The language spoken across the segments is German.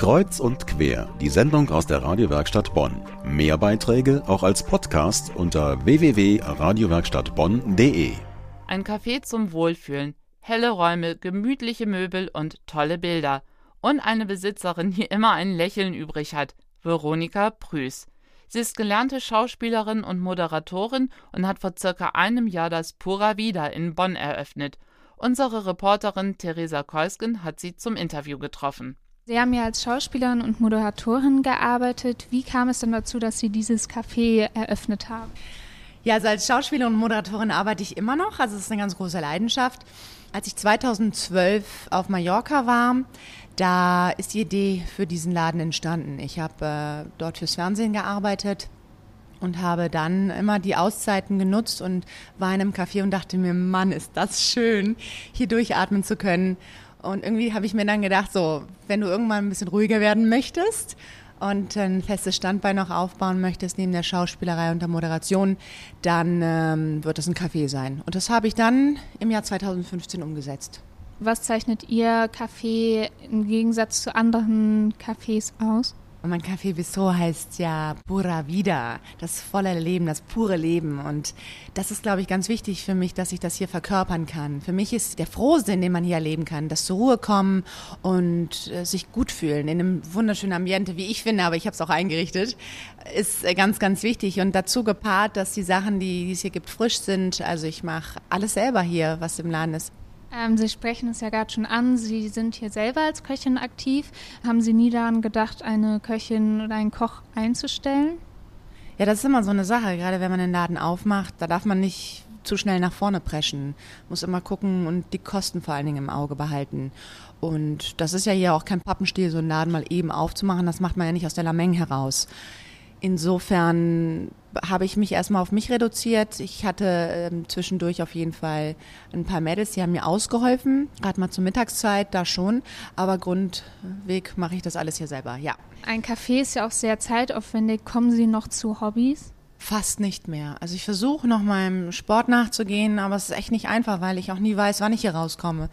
Kreuz und quer, die Sendung aus der Radiowerkstatt Bonn. Mehr Beiträge auch als Podcast unter www.radiowerkstattbonn.de. Ein Café zum Wohlfühlen, helle Räume, gemütliche Möbel und tolle Bilder. Und eine Besitzerin, die immer ein Lächeln übrig hat, Veronika Prüß. Sie ist gelernte Schauspielerin und Moderatorin und hat vor circa einem Jahr das Pura Vida in Bonn eröffnet. Unsere Reporterin Theresa Keusgen hat sie zum Interview getroffen. Sie haben ja als Schauspielerin und Moderatorin gearbeitet. Wie kam es denn dazu, dass Sie dieses Café eröffnet haben? Ja, also als Schauspielerin und Moderatorin arbeite ich immer noch. Also es ist eine ganz große Leidenschaft. Als ich 2012 auf Mallorca war, da ist die Idee für diesen Laden entstanden. Ich habe äh, dort fürs Fernsehen gearbeitet und habe dann immer die Auszeiten genutzt und war in einem Café und dachte mir, Mann, ist das schön, hier durchatmen zu können und irgendwie habe ich mir dann gedacht, so, wenn du irgendwann ein bisschen ruhiger werden möchtest und ein festes Standbein noch aufbauen möchtest neben der Schauspielerei und der Moderation, dann ähm, wird das ein Café sein. Und das habe ich dann im Jahr 2015 umgesetzt. Was zeichnet Ihr Café im Gegensatz zu anderen Cafés aus? Und mein Café Bistro heißt ja Pura Vida, das volle Leben, das pure Leben. Und das ist, glaube ich, ganz wichtig für mich, dass ich das hier verkörpern kann. Für mich ist der Frohsinn, den man hier erleben kann, das zur Ruhe kommen und äh, sich gut fühlen in einem wunderschönen Ambiente, wie ich finde, aber ich habe es auch eingerichtet, ist äh, ganz, ganz wichtig. Und dazu gepaart, dass die Sachen, die es hier gibt, frisch sind. Also ich mache alles selber hier, was im Laden ist. Ähm, Sie sprechen es ja gerade schon an. Sie sind hier selber als Köchin aktiv. Haben Sie nie daran gedacht, eine Köchin oder einen Koch einzustellen? Ja, das ist immer so eine Sache. Gerade wenn man den Laden aufmacht, da darf man nicht zu schnell nach vorne preschen. Muss immer gucken und die Kosten vor allen Dingen im Auge behalten. Und das ist ja hier auch kein Pappenstiel, so einen Laden mal eben aufzumachen. Das macht man ja nicht aus der Lameng heraus. Insofern habe ich mich erstmal auf mich reduziert. Ich hatte ähm, zwischendurch auf jeden Fall ein paar Mädels, die haben mir ausgeholfen, gerade mal zur Mittagszeit, da schon. Aber Grundweg mache ich das alles hier selber, ja. Ein Café ist ja auch sehr zeitaufwendig. Kommen Sie noch zu Hobbys? Fast nicht mehr. Also ich versuche noch meinem Sport nachzugehen, aber es ist echt nicht einfach, weil ich auch nie weiß, wann ich hier rauskomme.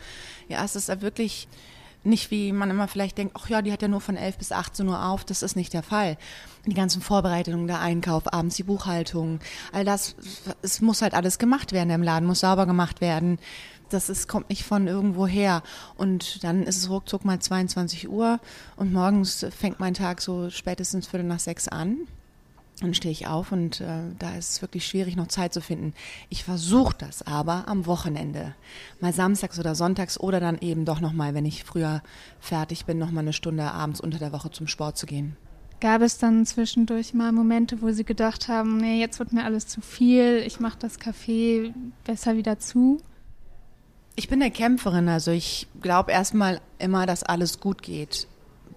Ja, es ist wirklich nicht wie man immer vielleicht denkt, ach ja, die hat ja nur von 11 bis 18 Uhr auf. Das ist nicht der Fall. Die ganzen Vorbereitungen, der Einkauf, abends die Buchhaltung, all das, es muss halt alles gemacht werden im Laden, muss sauber gemacht werden. Das ist, kommt nicht von irgendwo her. Und dann ist es ruckzuck mal 22 Uhr und morgens fängt mein Tag so spätestens Viertel nach sechs an. Dann stehe ich auf und äh, da ist es wirklich schwierig, noch Zeit zu finden. Ich versuche das aber am Wochenende. Mal samstags oder sonntags oder dann eben doch nochmal, wenn ich früher fertig bin, nochmal eine Stunde abends unter der Woche zum Sport zu gehen. Gab es dann zwischendurch mal Momente, wo Sie gedacht haben, nee, jetzt wird mir alles zu viel, ich mache das Café besser wieder zu? Ich bin eine Kämpferin, also ich glaube erstmal immer, dass alles gut geht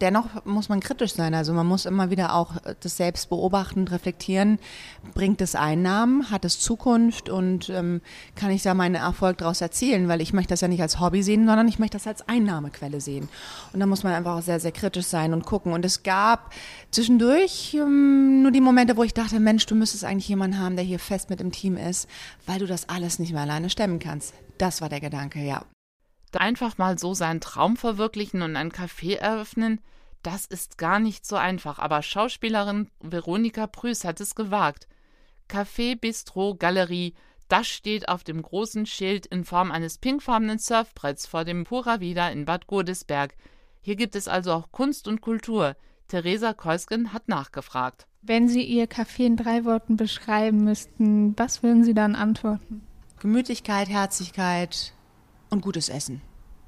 dennoch muss man kritisch sein. Also man muss immer wieder auch das selbst beobachten, reflektieren. Bringt es Einnahmen? Hat es Zukunft? Und ähm, kann ich da meinen Erfolg daraus erzielen? Weil ich möchte das ja nicht als Hobby sehen, sondern ich möchte das als Einnahmequelle sehen. Und da muss man einfach auch sehr, sehr kritisch sein und gucken. Und es gab zwischendurch ähm, nur die Momente, wo ich dachte, Mensch, du müsstest eigentlich jemanden haben, der hier fest mit im Team ist, weil du das alles nicht mehr alleine stemmen kannst. Das war der Gedanke, ja einfach mal so seinen Traum verwirklichen und ein Café eröffnen, das ist gar nicht so einfach, aber Schauspielerin Veronika Prüß hat es gewagt. Café, Bistro, Galerie, das steht auf dem großen Schild in Form eines pinkfarbenen Surfbretts vor dem Pura Vida in Bad Godesberg. Hier gibt es also auch Kunst und Kultur. Theresa Keusgen hat nachgefragt. Wenn Sie Ihr Café in drei Worten beschreiben müssten, was würden Sie dann antworten? Gemütlichkeit, Herzlichkeit, und gutes Essen.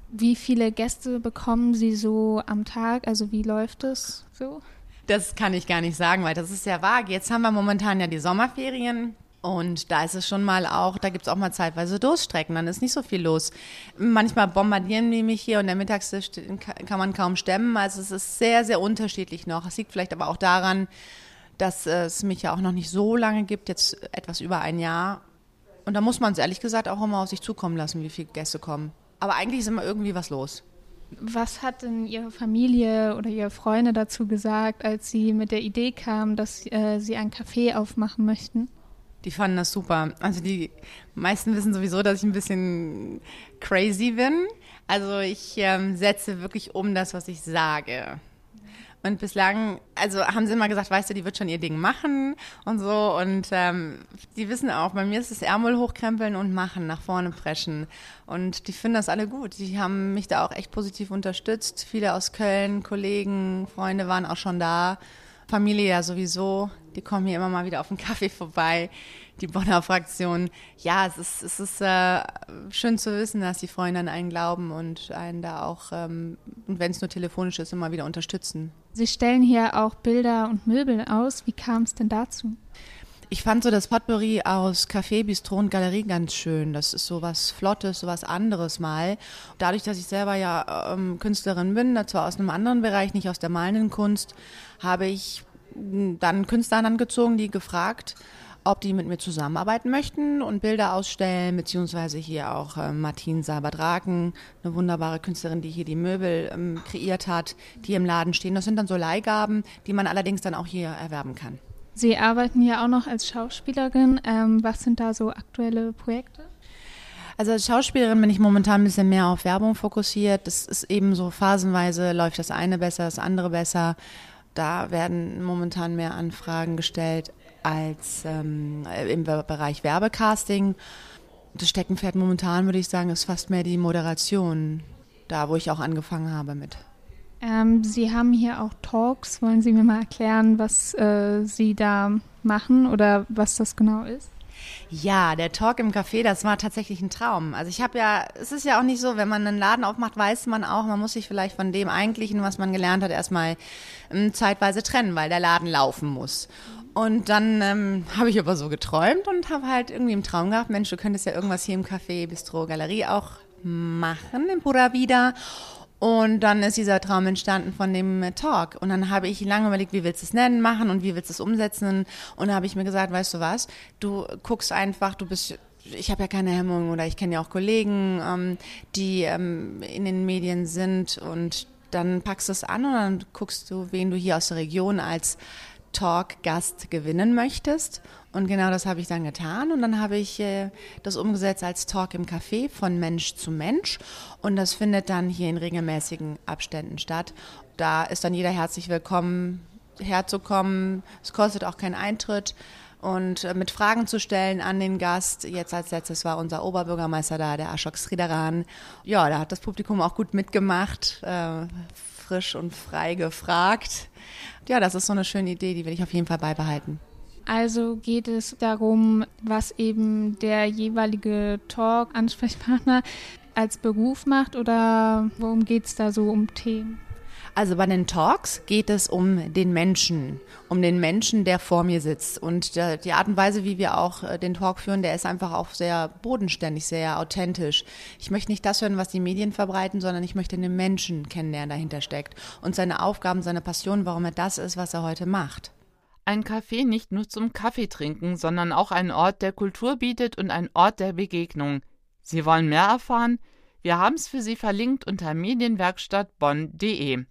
Wie viele Gäste bekommen Sie so am Tag? Also wie läuft es so? Das kann ich gar nicht sagen, weil das ist sehr vage. Jetzt haben wir momentan ja die Sommerferien. Und da ist es schon mal auch, da gibt es auch mal zeitweise Durststrecken, dann ist nicht so viel los. Manchmal bombardieren die mich hier und der Mittagstisch kann man kaum stemmen. Also es ist sehr, sehr unterschiedlich noch. Es liegt vielleicht aber auch daran, dass es mich ja auch noch nicht so lange gibt, jetzt etwas über ein Jahr. Und da muss man es ehrlich gesagt auch immer auf sich zukommen lassen, wie viele Gäste kommen. Aber eigentlich ist immer irgendwie was los. Was hat denn Ihre Familie oder Ihre Freunde dazu gesagt, als Sie mit der Idee kamen, dass äh, Sie ein Café aufmachen möchten? Die fanden das super. Also die meisten wissen sowieso, dass ich ein bisschen crazy bin. Also ich ähm, setze wirklich um das, was ich sage. Und bislang, also haben sie immer gesagt, weißt du, die wird schon ihr Ding machen und so. Und ähm, die wissen auch, bei mir ist es Ärmel hochkrempeln und machen, nach vorne preschen. Und die finden das alle gut. Die haben mich da auch echt positiv unterstützt. Viele aus Köln, Kollegen, Freunde waren auch schon da. Familie ja sowieso. Die kommen hier immer mal wieder auf den Kaffee vorbei die Bonner Fraktion. Ja, es ist, es ist äh, schön zu wissen, dass die Freunde an einen glauben und einen da auch, ähm, wenn es nur telefonisch ist, immer wieder unterstützen. Sie stellen hier auch Bilder und Möbel aus. Wie kam es denn dazu? Ich fand so das Potpourri aus Café, Bistro und Galerie ganz schön. Das ist so was Flottes, so was anderes mal. Dadurch, dass ich selber ja ähm, Künstlerin bin, zwar aus einem anderen Bereich, nicht aus der malenden Kunst, habe ich dann Künstler angezogen, die gefragt, ob die mit mir zusammenarbeiten möchten und Bilder ausstellen, beziehungsweise hier auch äh, Martin Sabadraken, eine wunderbare Künstlerin, die hier die Möbel ähm, kreiert hat, die im Laden stehen. Das sind dann so Leihgaben, die man allerdings dann auch hier erwerben kann. Sie arbeiten ja auch noch als Schauspielerin. Ähm, was sind da so aktuelle Projekte? Also als Schauspielerin bin ich momentan ein bisschen mehr auf Werbung fokussiert. Das ist eben so phasenweise läuft das eine besser, das andere besser. Da werden momentan mehr Anfragen gestellt als ähm, im Bereich Werbecasting. Das Steckenpferd momentan, würde ich sagen, ist fast mehr die Moderation, da wo ich auch angefangen habe mit. Ähm, Sie haben hier auch Talks. Wollen Sie mir mal erklären, was äh, Sie da machen oder was das genau ist? Ja, der Talk im Café, das war tatsächlich ein Traum. Also ich habe ja, es ist ja auch nicht so, wenn man einen Laden aufmacht, weiß man auch, man muss sich vielleicht von dem eigentlichen, was man gelernt hat, erstmal ähm, zeitweise trennen, weil der Laden laufen muss. Und dann ähm, habe ich aber so geträumt und habe halt irgendwie im Traum gehabt, Mensch, du könntest ja irgendwas hier im Café, Bistro, Galerie auch machen, in Pura Vida. Und dann ist dieser Traum entstanden von dem Talk. Und dann habe ich lange überlegt, wie willst du es nennen, machen und wie willst du es umsetzen. Und da habe ich mir gesagt, weißt du was, du guckst einfach, du bist ich habe ja keine Hemmung oder ich kenne ja auch Kollegen, ähm, die ähm, in den Medien sind und dann packst du es an und dann guckst du, wen du hier aus der Region als Talk-Gast gewinnen möchtest. Und genau das habe ich dann getan. Und dann habe ich äh, das umgesetzt als Talk im Café von Mensch zu Mensch. Und das findet dann hier in regelmäßigen Abständen statt. Da ist dann jeder herzlich willkommen, herzukommen. Es kostet auch keinen Eintritt. Und äh, mit Fragen zu stellen an den Gast. Jetzt als letztes war unser Oberbürgermeister da, der Ashok Sridharan. Ja, da hat das Publikum auch gut mitgemacht, äh, frisch und frei gefragt ja, das ist so eine schöne Idee, die will ich auf jeden Fall beibehalten. Also geht es darum, was eben der jeweilige Talk-Ansprechpartner als Beruf macht oder worum geht es da so um Themen? Also bei den Talks geht es um den Menschen, um den Menschen, der vor mir sitzt. Und die Art und Weise, wie wir auch äh, den Talk führen, der ist einfach auch sehr bodenständig, sehr authentisch. Ich möchte nicht das hören, was die Medien verbreiten, sondern ich möchte den Menschen kennenlernen, der dahinter steckt. Und seine Aufgaben, seine Passion, warum er das ist, was er heute macht. Ein Café nicht nur zum Kaffee trinken, sondern auch ein Ort der Kultur bietet und ein Ort der Begegnung. Sie wollen mehr erfahren? Wir haben es für Sie verlinkt unter medienwerkstattbonn.de.